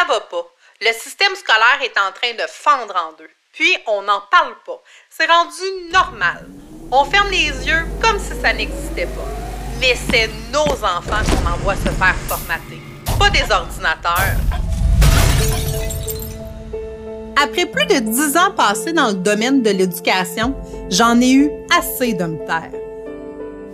Ça va pas. Le système scolaire est en train de fendre en deux. Puis, on n'en parle pas. C'est rendu normal. On ferme les yeux comme si ça n'existait pas. Mais c'est nos enfants qu'on envoie se faire formater, pas des ordinateurs. Après plus de dix ans passés dans le domaine de l'éducation, j'en ai eu assez de me taire.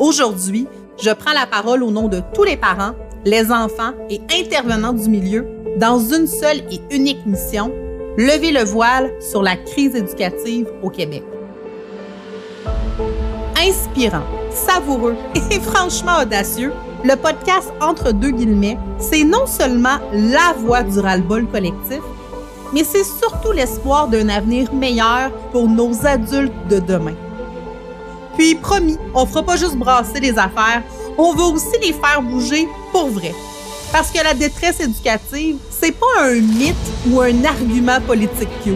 Aujourd'hui, je prends la parole au nom de tous les parents, les enfants et intervenants du milieu dans une seule et unique mission, lever le voile sur la crise éducative au Québec. Inspirant, savoureux et franchement audacieux, le podcast Entre deux guillemets, c'est non seulement la voix du ras-le-bol collectif, mais c'est surtout l'espoir d'un avenir meilleur pour nos adultes de demain. Puis promis, on fera pas juste brasser les affaires, on va aussi les faire bouger pour vrai. Parce que la détresse éducative, c'est pas un mythe ou un argument politique cute.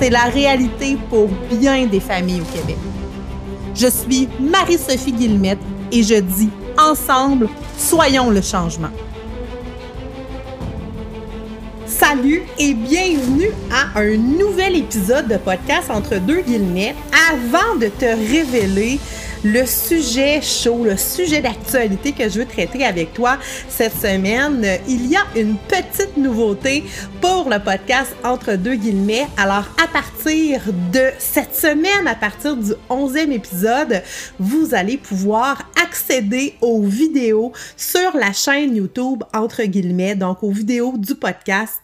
C'est la réalité pour bien des familles au Québec. Je suis Marie-Sophie Guillemette et je dis ensemble, soyons le changement. Salut et bienvenue à un nouvel épisode de podcast entre deux guillemets. Avant de te révéler le sujet chaud, le sujet d'actualité que je veux traiter avec toi cette semaine. Il y a une petite nouveauté pour le podcast Entre deux guillemets. Alors, à partir de cette semaine, à partir du 11e épisode, vous allez pouvoir accéder aux vidéos sur la chaîne YouTube Entre guillemets, donc aux vidéos du podcast.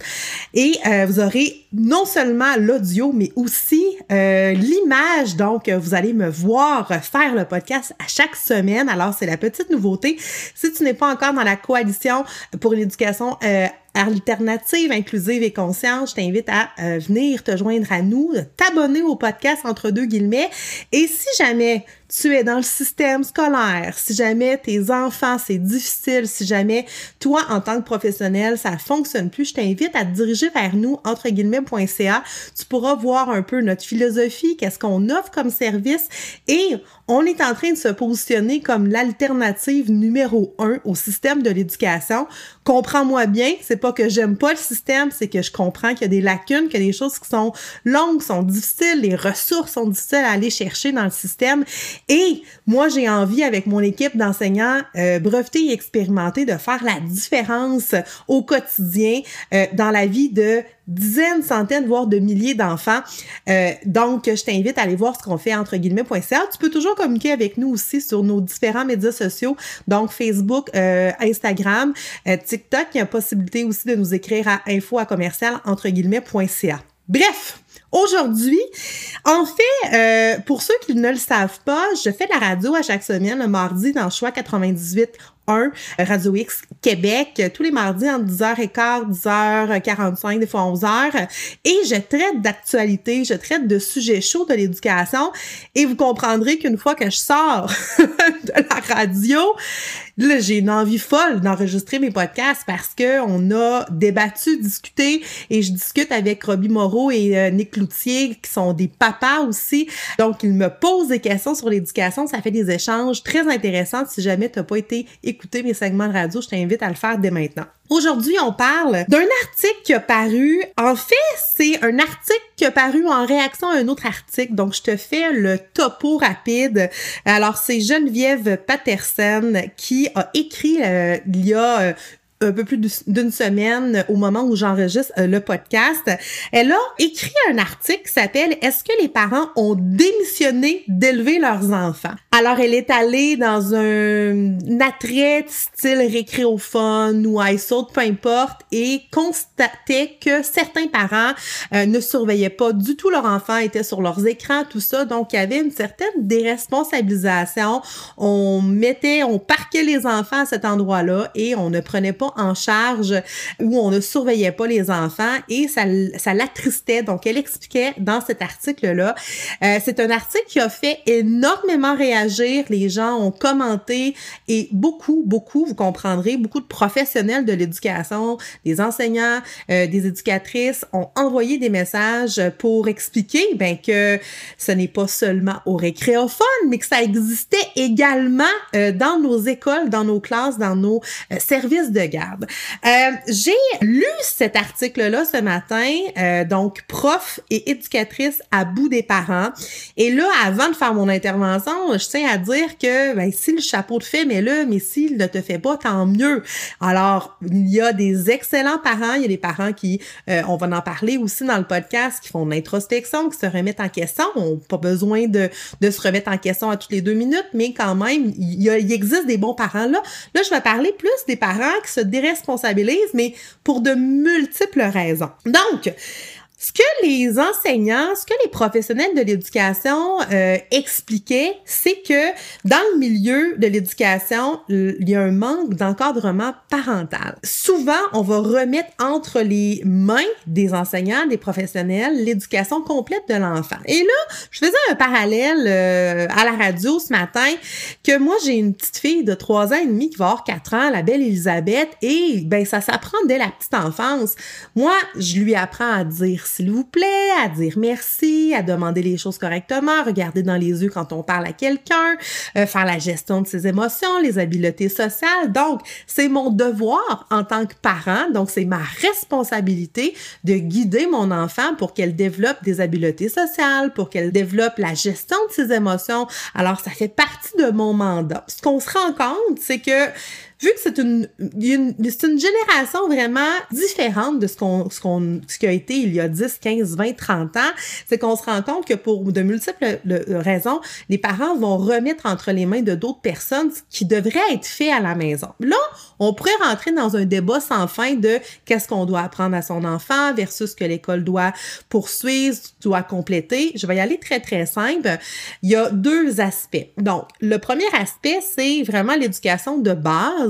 Et euh, vous aurez non seulement l'audio, mais aussi euh, l'image. Donc, vous allez me voir faire le podcast à chaque semaine. Alors, c'est la petite nouveauté. Si tu n'es pas encore dans la coalition pour une éducation euh, alternative, inclusive et consciente, je t'invite à euh, venir te joindre à nous, t'abonner au podcast entre deux guillemets. Et si jamais tu es dans le système scolaire, si jamais tes enfants, c'est difficile, si jamais toi, en tant que professionnel, ça fonctionne plus, je t'invite à te diriger vers nous, entre guillemets.ca. Tu pourras voir un peu notre philosophie, qu'est-ce qu'on offre comme service et on est en train de se positionner comme l'alternative numéro un au système de l'éducation. Comprends-moi bien, c'est pas que j'aime pas le système, c'est que je comprends qu'il y a des lacunes, qu'il y a des choses qui sont longues, sont difficiles, les ressources sont difficiles à aller chercher dans le système. Et moi, j'ai envie, avec mon équipe d'enseignants euh, brevetés et expérimentés, de faire la différence au quotidien euh, dans la vie de dizaines, centaines, voire de milliers d'enfants. Euh, donc, je t'invite à aller voir ce qu'on fait entre guillemets.ca. Tu peux toujours communiquer avec nous aussi sur nos différents médias sociaux, donc Facebook, euh, Instagram, euh, TikTok. Il y a possibilité aussi de nous écrire à info à commercial entre guillemets.ca. Bref, Aujourd'hui, en fait, pour ceux qui ne le savent pas, je fais de la radio à chaque semaine le mardi dans Choix 98 1, Radio X Québec, tous les mardis entre 10h15, 10h45, des fois 11h. Et je traite d'actualité, je traite de sujets chauds de l'éducation. Et vous comprendrez qu'une fois que je sors de la radio, là, j'ai une envie folle d'enregistrer mes podcasts parce que on a débattu, discuté et je discute avec Robbie Moreau et euh, Nick Cloutier qui sont des papas aussi. Donc, ils me posent des questions sur l'éducation. Ça fait des échanges très intéressants. Si jamais tu n'as pas été écouter mes segments de radio, je t'invite à le faire dès maintenant. Aujourd'hui, on parle d'un article qui a paru. En fait, c'est un article qui a paru en réaction à un autre article. Donc, je te fais le topo rapide. Alors, c'est Geneviève Patterson qui a écrit euh, il y a euh, un peu plus d'une semaine au moment où j'enregistre euh, le podcast. Elle a écrit un article qui s'appelle Est-ce que les parents ont démissionné d'élever leurs enfants? Alors, elle est allée dans un, attrait style récréophone ou iSold, peu importe, et constatait que certains parents euh, ne surveillaient pas du tout leurs enfants, étaient sur leurs écrans, tout ça. Donc, il y avait une certaine déresponsabilisation. On mettait, on parquait les enfants à cet endroit-là et on ne prenait pas en charge où on ne surveillait pas les enfants et ça, ça l'attristait. Donc, elle expliquait dans cet article-là. Euh, c'est un article qui a fait énormément réagir. Les gens ont commenté et beaucoup, beaucoup, vous comprendrez, beaucoup de professionnels de l'éducation, des enseignants, euh, des éducatrices ont envoyé des messages pour expliquer ben, que ce n'est pas seulement au récréophone, mais que ça existait également euh, dans nos écoles, dans nos classes, dans nos services de. Euh, j'ai lu cet article-là ce matin, euh, donc prof et éducatrice à bout des parents. Et là, avant de faire mon intervention, je tiens à dire que ben, si le chapeau te fait, mais là, mais s'il ne te fait pas, tant mieux. Alors, il y a des excellents parents, il y a des parents qui, euh, on va en parler aussi dans le podcast, qui font une introspection, qui se remettent en question. On n'a pas besoin de, de se remettre en question à toutes les deux minutes, mais quand même, il, y a, il existe des bons parents là. Là, je vais parler plus des parents qui se déresponsabilisent, mais pour de multiples raisons. Donc, ce que les enseignants, ce que les professionnels de l'éducation euh, expliquaient, c'est que dans le milieu de l'éducation, il y a un manque d'encadrement parental. Souvent, on va remettre entre les mains des enseignants, des professionnels, l'éducation complète de l'enfant. Et là, je faisais un parallèle euh, à la radio ce matin que moi, j'ai une petite fille de 3 ans et demi qui va avoir 4 ans, la belle Elisabeth, et ben ça s'apprend dès la petite enfance. Moi, je lui apprends à dire s'il vous plaît, à dire merci, à demander les choses correctement, regarder dans les yeux quand on parle à quelqu'un, euh, faire la gestion de ses émotions, les habiletés sociales. Donc, c'est mon devoir en tant que parent, donc c'est ma responsabilité de guider mon enfant pour qu'elle développe des habiletés sociales, pour qu'elle développe la gestion de ses émotions. Alors, ça fait partie de mon mandat. Ce qu'on se rend compte, c'est que vu que c'est une, une, une génération vraiment différente de ce qu'on, ce qu'on, ce qui a été il y a 10, 15, 20, 30 ans, c'est qu'on se rend compte que pour de multiples raisons, les parents vont remettre entre les mains de d'autres personnes ce qui devrait être fait à la maison. Là, on pourrait rentrer dans un débat sans fin de qu'est-ce qu'on doit apprendre à son enfant versus ce que l'école doit poursuivre, doit compléter. Je vais y aller très, très simple. Il y a deux aspects. Donc, le premier aspect, c'est vraiment l'éducation de base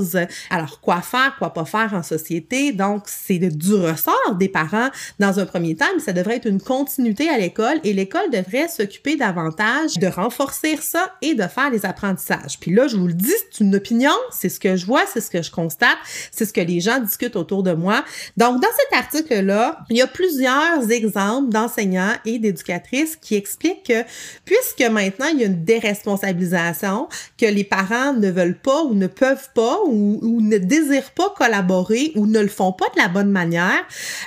alors, quoi faire, quoi pas faire en société? Donc, c'est du ressort des parents dans un premier temps, mais ça devrait être une continuité à l'école et l'école devrait s'occuper davantage de renforcer ça et de faire les apprentissages. Puis là, je vous le dis, c'est une opinion, c'est ce que je vois, c'est ce que je constate, c'est ce que les gens discutent autour de moi. Donc, dans cet article-là, il y a plusieurs exemples d'enseignants et d'éducatrices qui expliquent que puisque maintenant il y a une déresponsabilisation, que les parents ne veulent pas ou ne peuvent pas ou, ne désirent pas collaborer ou ne le font pas de la bonne manière,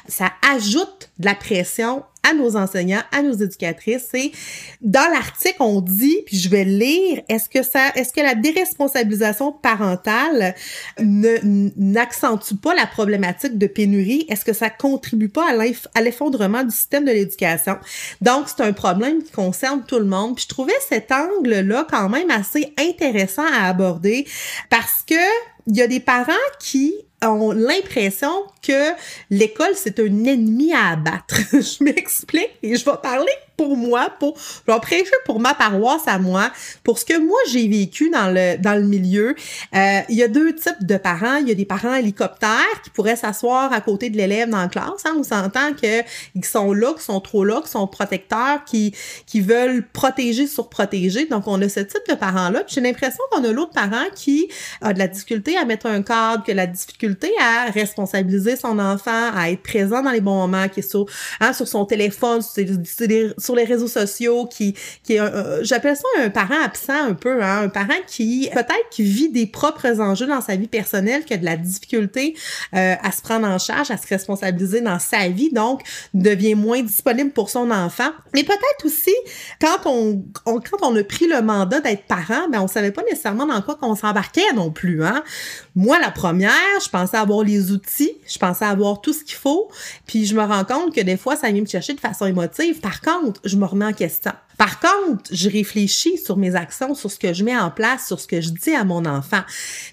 ça ajoute de la pression à nos enseignants, à nos éducatrices. Et dans l'article, on dit, puis je vais lire, est-ce que ça, est-ce que la déresponsabilisation parentale n'accentue pas la problématique de pénurie? Est-ce que ça contribue pas à l'effondrement du système de l'éducation? Donc, c'est un problème qui concerne tout le monde. Puis je trouvais cet angle-là quand même assez intéressant à aborder parce que il y a des parents qui ont l'impression que l'école, c'est un ennemi à abattre. je m'explique et je vais parler pour moi, pour, je vais pour ma paroisse à moi, pour ce que moi j'ai vécu dans le, dans le milieu. Euh, il y a deux types de parents. Il y a des parents hélicoptères qui pourraient s'asseoir à côté de l'élève dans la classe. Hein. On s'entend qu'ils sont là, qu'ils sont trop là, qu'ils sont protecteurs, qui, qui veulent protéger sur protéger. Donc, on a ce type de parents-là. J'ai l'impression qu'on a l'autre parent qui a de la difficulté à mettre un cadre, qui a la difficulté à responsabiliser son enfant, à être présent dans les bons moments, qui est sur, hein, sur son téléphone, sur, sur, sur les réseaux sociaux, qui, qui est, j'appelle ça un parent absent un peu, hein, un parent qui peut-être qui vit des propres enjeux dans sa vie personnelle, qui a de la difficulté euh, à se prendre en charge, à se responsabiliser dans sa vie, donc devient moins disponible pour son enfant. Mais peut-être aussi quand on, quand on a pris le mandat d'être parent, ben on savait pas nécessairement dans quoi qu'on s'embarquait non plus. Hein. Moi, la première, je pensais avoir les outils, je pensais avoir tout ce qu'il faut, puis je me rends compte que des fois, ça vient me chercher de façon émotive. Par contre, je me remets en question. Par contre, je réfléchis sur mes actions, sur ce que je mets en place, sur ce que je dis à mon enfant.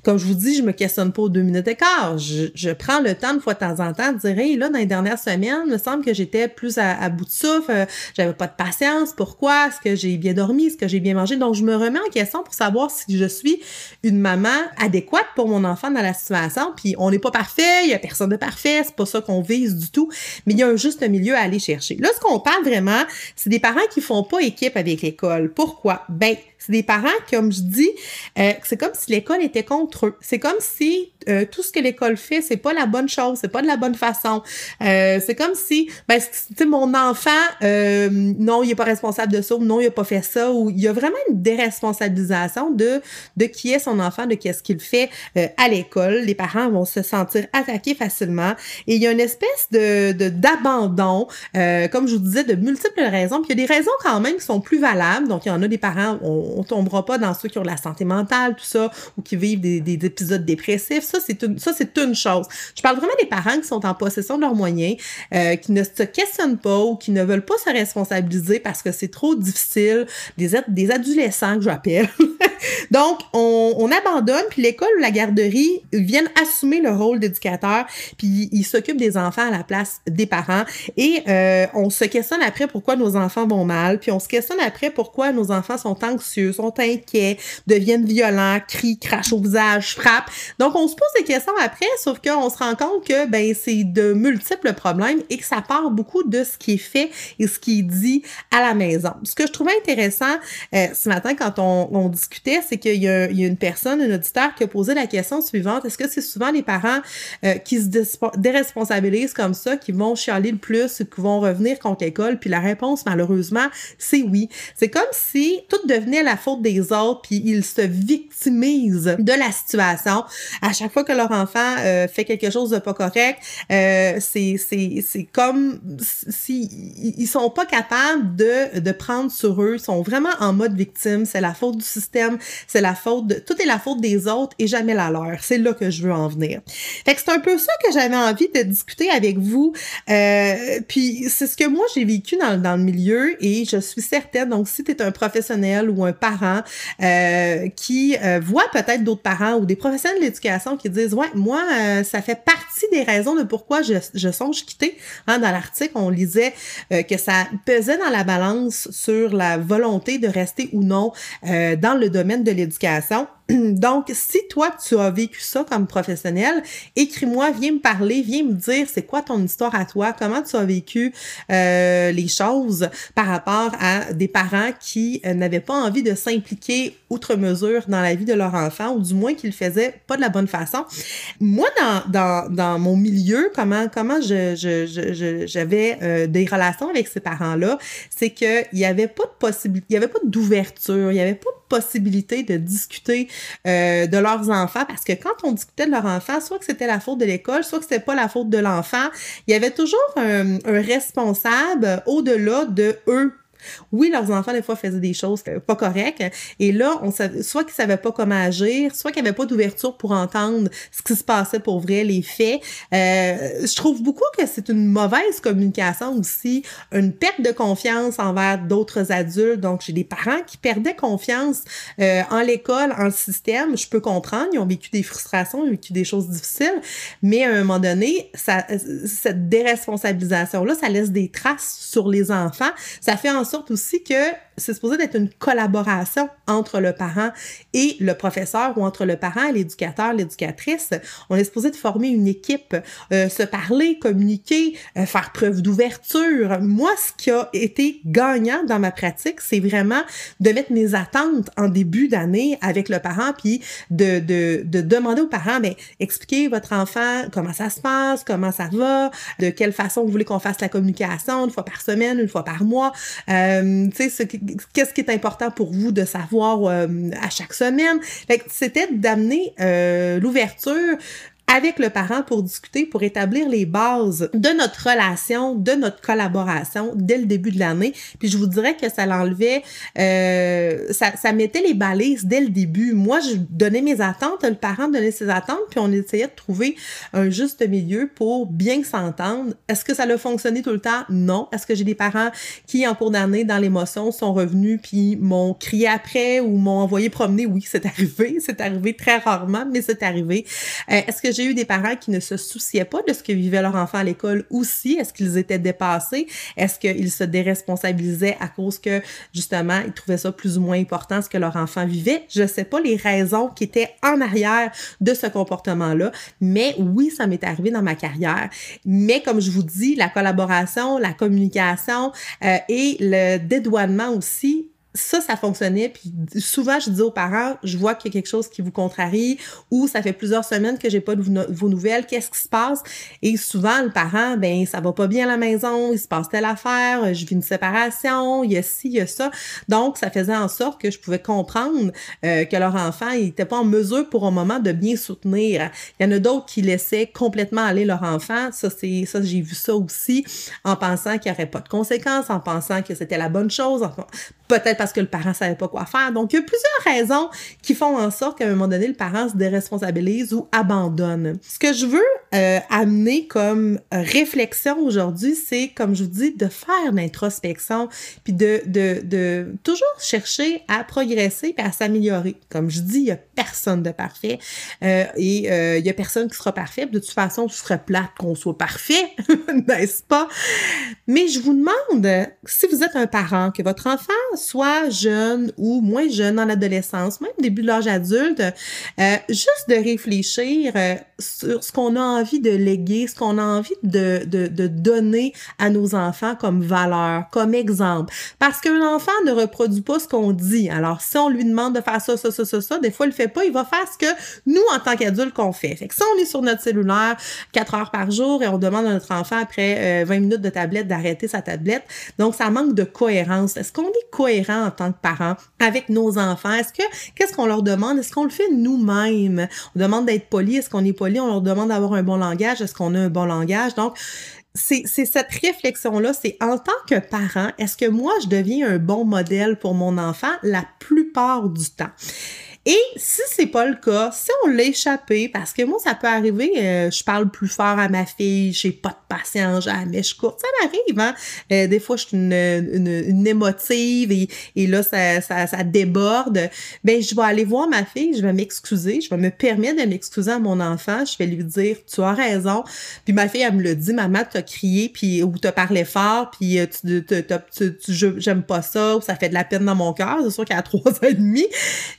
Comme je vous dis, je me questionne pas aux deux minutes d'écart. Je, je prends le temps de fois de temps en temps de dire, hey, là, dans les dernières semaines, il me semble que j'étais plus à, bout de souffle, euh, j'avais pas de patience. Pourquoi? Est-ce que j'ai bien dormi? Est-ce que j'ai bien mangé? Donc, je me remets en question pour savoir si je suis une maman adéquate pour mon enfant dans la situation. Puis, on n'est pas parfait, il y a personne de parfait, c'est pas ça qu'on vise du tout, mais il y a un juste milieu à aller chercher. Là, ce qu'on parle vraiment, c'est des parents qui font pas avec l'école. Pourquoi? Ben, C'est des parents, comme je dis, euh, c'est comme si l'école était contre eux. C'est comme si euh, tout ce que l'école fait, c'est pas la bonne chose, c'est pas de la bonne façon. Euh, c'est comme si, ben, tu mon enfant, euh, non, il est pas responsable de ça, ou non, il a pas fait ça, ou il y a vraiment une déresponsabilisation de de qui est son enfant, de qu'est-ce qu'il fait à l'école. Les parents vont se sentir attaqués facilement, et il y a une espèce de d'abandon, comme je vous disais, de multiples raisons. Puis il y a des raisons quand même qui sont plus valables. Donc il y en a des parents, on, on tombera pas dans ceux qui ont la santé mentale, tout ça, ou qui vivent des, des épisodes dépressifs ça, c'est une, une chose. Je parle vraiment des parents qui sont en possession de leurs moyens, euh, qui ne se questionnent pas ou qui ne veulent pas se responsabiliser parce que c'est trop difficile, des, des adolescents que j'appelle. Donc, on, on abandonne, puis l'école ou la garderie viennent assumer le rôle d'éducateur, puis ils s'occupent des enfants à la place des parents. Et euh, on se questionne après pourquoi nos enfants vont mal, puis on se questionne après pourquoi nos enfants sont anxieux, sont inquiets, deviennent violents, crient, crachent au visage, frappent. Donc, on se pose des questions après, sauf qu'on se rend compte que ben c'est de multiples problèmes et que ça part beaucoup de ce qui est fait et ce qui est dit à la maison. Ce que je trouvais intéressant euh, ce matin quand on, discutait, c'est qu'il y, a une personne, un auditeur, qui a posé la question suivante est-ce que c'est souvent les parents euh, qui se déresponsabilisent comme ça, qui vont chialer le plus, qui vont revenir contre l'école? Puis la réponse, malheureusement, c'est oui. C'est comme si tout devenait la faute des autres, puis ils se victimisent de la situation à chaque fois que leur enfant euh, fait quelque chose de pas correct, euh, c'est, c'est, c'est comme si ils sont pas capables de, de prendre sur eux, sont vraiment en mode victime, c'est la faute du système, c'est la faute de, tout est la faute des autres et jamais la leur. C'est là que je veux en venir. Fait que c'est un peu ça que j'avais envie de discuter avec vous. Euh, puis c'est ce que moi j'ai vécu dans, dans le milieu et je suis certaine, donc si tu es un professionnel ou un parent euh, qui euh, voit peut-être d'autres parents ou des professionnels de l'éducation qui disent ouais moi euh, ça fait partie des raisons de pourquoi je, je songe quitter hein, dans l'article. On lisait que ça pesait dans la balance sur la volonté de rester ou non dans le domaine de l'éducation Donc, si toi, tu as vécu ça comme professionnel, écris-moi, viens me parler, viens me dire c'est quoi ton histoire à toi, comment tu as vécu euh, les choses par rapport à des parents qui euh, n'avaient pas envie de s'impliquer outre mesure dans la vie de leur enfant, ou du moins qu'ils le faisaient pas de la bonne façon. Moi, dans, dans, dans mon milieu, comment, comment je, je, je, j'avais euh, des relations avec ces parents-là, c'est qu'il n'y avait pas de possibilité, il n'y avait pas d'ouverture, il n'y avait pas de possibilité de discuter euh, de leurs enfants parce que quand on discutait de leur enfant, soit que c'était la faute de l'école, soit que c'était pas la faute de l'enfant, il y avait toujours un, un responsable au-delà de eux oui, leurs enfants, des fois, faisaient des choses pas correctes. Et là, on savait, soit qu'ils savaient pas comment agir, soit qu'il n'y avait pas d'ouverture pour entendre ce qui se passait pour vrai, les faits. Euh, je trouve beaucoup que c'est une mauvaise communication aussi, une perte de confiance envers d'autres adultes. Donc, j'ai des parents qui perdaient confiance euh, en l'école, en le système. Je peux comprendre, ils ont vécu des frustrations, ils ont vécu des choses difficiles, mais à un moment donné, ça, cette déresponsabilisation-là, ça laisse des traces sur les enfants. Ça fait en sorte aussi que c'est supposé d'être une collaboration entre le parent et le professeur ou entre le parent et l'éducateur, l'éducatrice. On est supposé de former une équipe, euh, se parler, communiquer, euh, faire preuve d'ouverture. Moi, ce qui a été gagnant dans ma pratique, c'est vraiment de mettre mes attentes en début d'année avec le parent, puis de, de, de demander au parent, mais expliquez votre enfant comment ça se passe, comment ça va, de quelle façon vous voulez qu'on fasse la communication, une fois par semaine, une fois par mois. Euh, tu sais, qu'est-ce qui est important pour vous de savoir euh, à chaque semaine? C'était d'amener euh, l'ouverture avec le parent pour discuter, pour établir les bases de notre relation, de notre collaboration dès le début de l'année. Puis je vous dirais que ça l'enlevait, euh, ça, ça mettait les balises dès le début. Moi, je donnais mes attentes, le parent donnait ses attentes, puis on essayait de trouver un juste milieu pour bien s'entendre. Est-ce que ça a fonctionné tout le temps? Non. Est-ce que j'ai des parents qui, en cours d'année, dans l'émotion, sont revenus puis m'ont crié après ou m'ont envoyé promener? Oui, c'est arrivé. C'est arrivé très rarement, mais c'est arrivé. Euh, Est-ce que j'ai eu des parents qui ne se souciaient pas de ce que vivait leur enfant à l'école aussi? Est-ce qu'ils étaient dépassés? Est-ce qu'ils se déresponsabilisaient à cause que, justement, ils trouvaient ça plus ou moins important ce que leur enfant vivait? Je ne sais pas les raisons qui étaient en arrière de ce comportement-là, mais oui, ça m'est arrivé dans ma carrière. Mais comme je vous dis, la collaboration, la communication euh, et le dédouanement aussi ça, ça fonctionnait. Puis souvent, je dis aux parents, je vois qu'il y a quelque chose qui vous contrarie ou ça fait plusieurs semaines que j'ai pas de vos nouvelles. Qu'est-ce qui se passe? Et souvent, le parent, ben, ça va pas bien à la maison, il se passe telle affaire, je vis une séparation, il y a ci, il y a ça. Donc, ça faisait en sorte que je pouvais comprendre euh, que leur enfant n'était pas en mesure pour un moment de bien soutenir. Il y en a d'autres qui laissaient complètement aller leur enfant. Ça, c'est, ça, j'ai vu ça aussi en pensant qu'il n'y aurait pas de conséquences, en pensant que c'était la bonne chose, peut-être parce que le parent savait pas quoi faire. Donc, il y a plusieurs raisons qui font en sorte qu'à un moment donné, le parent se déresponsabilise ou abandonne. Ce que je veux euh, amener comme réflexion aujourd'hui, c'est, comme je vous dis, de faire l'introspection, puis de, de, de toujours chercher à progresser et à s'améliorer. Comme je dis, il y a personne de parfait euh, et euh, il y a personne qui sera parfait. De toute façon, ce serait plate qu'on soit parfait, n'est-ce pas? Mais je vous demande, si vous êtes un parent, que votre enfant soit jeune ou moins jeune en adolescence, même début de l'âge adulte, euh, juste de réfléchir euh, sur ce qu'on a envie de léguer, ce qu'on a envie de, de, de, donner à nos enfants comme valeur, comme exemple. Parce qu'un enfant ne reproduit pas ce qu'on dit. Alors, si on lui demande de faire ça, ça, ça, ça, ça, des fois, il le fait pas, il va faire ce que nous, en tant qu'adultes, qu'on fait. Fait si on est sur notre cellulaire quatre heures par jour et on demande à notre enfant après 20 euh, minutes de tablette d'arrêter sa tablette, donc ça manque de cohérence. Est-ce qu'on est cohérent en tant que parent avec nos enfants? Est-ce que, qu'est-ce qu'on leur demande? Est-ce qu'on le fait nous-mêmes? On demande d'être poli. Est-ce qu'on est poli? On leur demande d'avoir un bon langage. Est-ce qu'on a un bon langage? Donc, c'est cette réflexion-là, c'est en tant que parent, est-ce que moi, je deviens un bon modèle pour mon enfant la plupart du temps? Et si c'est pas le cas, si on l'a échappé, parce que moi, ça peut arriver, euh, je parle plus fort à ma fille, j'ai pas de patience, jamais je courte, ça m'arrive, hein. Euh, des fois, je suis une, une, une émotive et, et là, ça, ça, ça, déborde. Ben, je vais aller voir ma fille, je vais m'excuser, je vais me permettre de m'excuser à mon enfant, je vais lui dire, tu as raison. Puis ma fille, elle me le dit, maman, t'as crié, puis ou t'as parlé fort, puis euh, tu, tu, tu, j'aime pas ça, ou ça fait de la peine dans mon cœur. C'est sûr a trois ans et demi,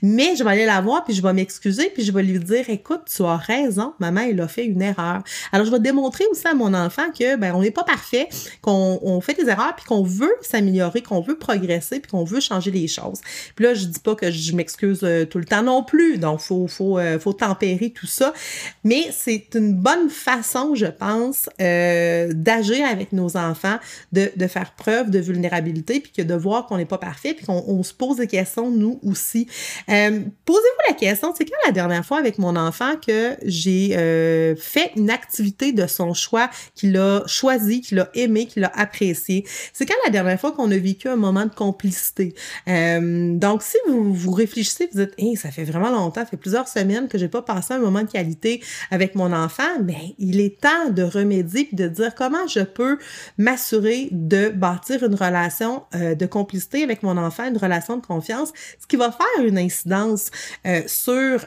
mais je vais la voir, puis je vais m'excuser, puis je vais lui dire, écoute, tu as raison, maman, elle a fait une erreur. Alors, je vais démontrer aussi à mon enfant que, ben, on n'est pas parfait, qu'on on fait des erreurs, puis qu'on veut s'améliorer, qu'on veut progresser, puis qu'on veut changer les choses. Puis là, je dis pas que je m'excuse euh, tout le temps non plus, donc faut, faut, euh, faut tempérer tout ça. Mais c'est une bonne façon, je pense, euh, d'agir avec nos enfants, de, de faire preuve de vulnérabilité, puis que de voir qu'on n'est pas parfait, puis qu'on se pose des questions, nous aussi. Posez-vous la question, c'est quand la dernière fois avec mon enfant que j'ai euh, fait une activité de son choix, qu'il a choisi, qu'il a aimé, qu'il a apprécié? C'est quand la dernière fois qu'on a vécu un moment de complicité? Euh, donc, si vous vous réfléchissez, vous dites, hey, ça fait vraiment longtemps, ça fait plusieurs semaines que j'ai pas passé un moment de qualité avec mon enfant, mais ben, il est temps de remédier et de dire comment je peux m'assurer de bâtir une relation euh, de complicité avec mon enfant, une relation de confiance, ce qui va faire une incidence euh, sur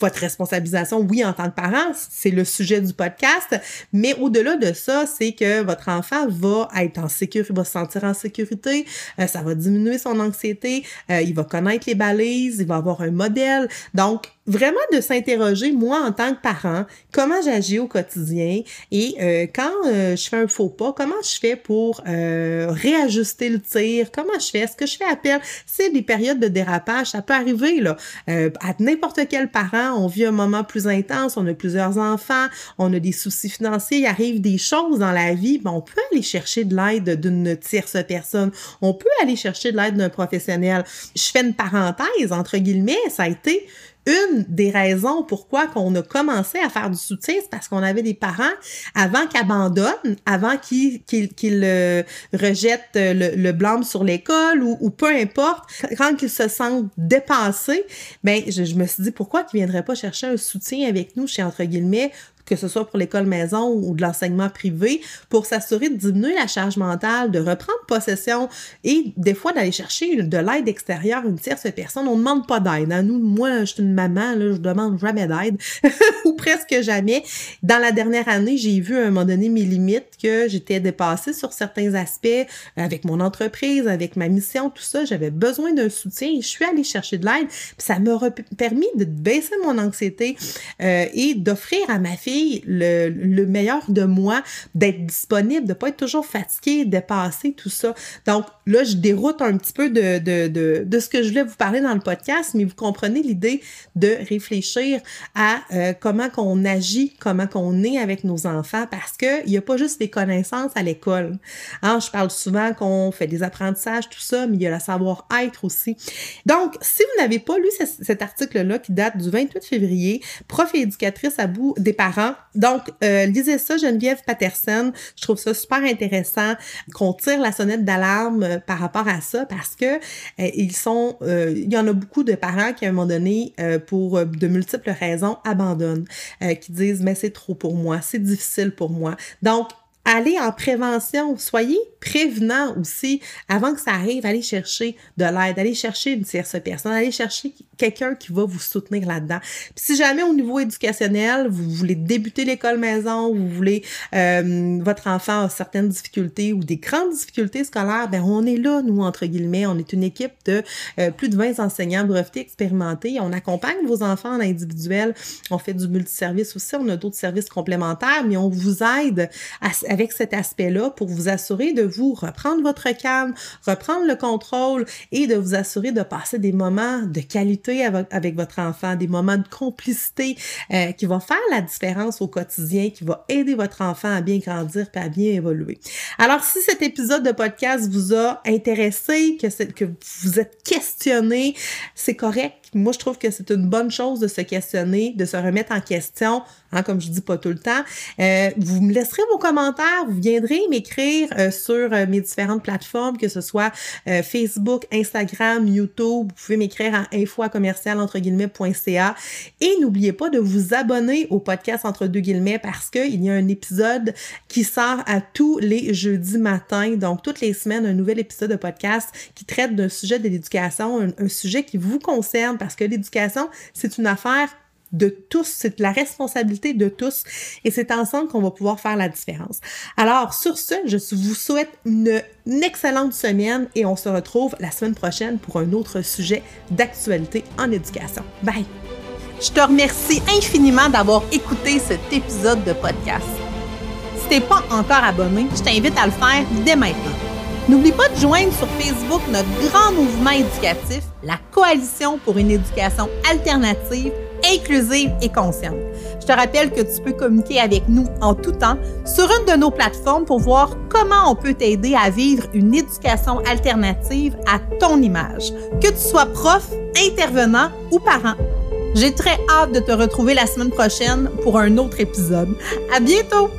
votre responsabilisation, oui, en tant que parent, c'est le sujet du podcast, mais au-delà de ça, c'est que votre enfant va être en sécurité, va se sentir en sécurité, euh, ça va diminuer son anxiété, euh, il va connaître les balises, il va avoir un modèle. Donc, vraiment de s'interroger, moi, en tant que parent, comment j'agis au quotidien et euh, quand euh, je fais un faux pas, comment je fais pour euh, réajuster le tir, comment je fais, est-ce que je fais appel, c'est des périodes de dérapage, ça peut arriver, là, à n'importe quel parent, on vit un moment plus intense, on a plusieurs enfants, on a des soucis financiers, il arrive des choses dans la vie, ben, on peut aller chercher de l'aide d'une tierce personne, on peut aller chercher de l'aide d'un professionnel. Je fais une parenthèse, entre guillemets, ça a été une des raisons pourquoi qu'on a commencé à faire du soutien, c'est parce qu'on avait des parents avant qu'ils abandonnent, avant qu'ils euh, rejettent le, le blâme sur l'école ou, peu importe, quand qu'ils se sentent dépassés, ben je, je me suis dit pourquoi qu'ils viendraient pas chercher un soutien avec nous chez entre guillemets que ce soit pour l'école maison ou de l'enseignement privé, pour s'assurer de diminuer la charge mentale, de reprendre possession et des fois d'aller chercher de l'aide extérieure, une tierce personne. On ne demande pas d'aide. Hein. Nous, moi, je suis une maman, là, je demande jamais d'aide ou presque jamais. Dans la dernière année, j'ai vu à un moment donné mes limites, que j'étais dépassée sur certains aspects avec mon entreprise, avec ma mission, tout ça. J'avais besoin d'un soutien et je suis allée chercher de l'aide. ça m'a permis de baisser mon anxiété euh, et d'offrir à ma fille le, le meilleur de moi, d'être disponible, de pas être toujours fatigué, de passer tout ça. Donc là, je déroute un petit peu de, de, de, de, ce que je voulais vous parler dans le podcast, mais vous comprenez l'idée de réfléchir à euh, comment qu'on agit, comment qu'on est avec nos enfants, parce qu'il n'y a pas juste des connaissances à l'école. Hein, je parle souvent qu'on fait des apprentissages, tout ça, mais il y a le savoir-être aussi. Donc, si vous n'avez pas lu cet article-là qui date du 28 février, prof et éducatrice à bout des parents, donc euh, lisez ça, Geneviève Patterson. Je trouve ça super intéressant qu'on tire la sonnette d'alarme euh, par rapport à ça parce que euh, sont, euh, il y en a beaucoup de parents qui à un moment donné, pour de multiples raisons, abandonnent, qui disent mais c'est trop pour moi, c'est difficile pour moi. Donc allez en prévention, soyez prévenant aussi avant que ça arrive, allez chercher de l'aide, allez chercher une tierce personne, allez chercher quelqu'un qui va vous soutenir là-dedans. Puis si jamais au niveau éducationnel, vous voulez débuter l'école maison, vous voulez euh, votre enfant a certaines difficultés ou des grandes difficultés scolaires, ben on est là nous entre guillemets, on est une équipe de euh, plus de 20 enseignants brevetés expérimentés, on accompagne vos enfants en individuel, on fait du multiservice aussi, on a d'autres services complémentaires, mais on vous aide avec cet aspect-là pour vous assurer de vous reprendre votre calme, reprendre le contrôle et de vous assurer de passer des moments de qualité avec votre enfant, des moments de complicité euh, qui vont faire la différence au quotidien, qui va aider votre enfant à bien grandir et à bien évoluer. Alors, si cet épisode de podcast vous a intéressé, que, que vous êtes questionné, c'est correct moi, je trouve que c'est une bonne chose de se questionner, de se remettre en question, hein, comme je dis pas tout le temps. Euh, vous me laisserez vos commentaires, vous viendrez m'écrire euh, sur euh, mes différentes plateformes, que ce soit Facebook, Instagram, YouTube. Vous pouvez m'écrire à info commercial entre guillemets.ca. Et n'oubliez pas de vous abonner au podcast entre deux guillemets parce qu'il y a un épisode qui sort à tous les jeudis matins. Donc, toutes les semaines, un nouvel épisode de podcast qui traite d'un sujet de l'éducation, un sujet qui vous concerne parce que l'éducation, c'est une affaire de tous, c'est la responsabilité de tous et c'est ensemble qu'on va pouvoir faire la différence. Alors sur ce, je vous souhaite une, excellente semaine et on se retrouve la semaine prochaine pour un autre sujet d'actualité en éducation. Bye! Je te remercie infiniment d'avoir écouté cet épisode de podcast. Si t'es pas encore abonné, je t'invite à le faire dès maintenant. N'oublie pas de joindre sur Facebook notre grand mouvement éducatif, la Coalition pour une éducation alternative, inclusive et consciente. Je te rappelle que tu peux communiquer avec nous en tout temps sur une de nos plateformes pour voir comment on peut t'aider à vivre une éducation alternative à ton image, que tu sois prof, intervenant ou parent. J'ai très hâte de te retrouver la semaine prochaine pour un autre épisode. À bientôt!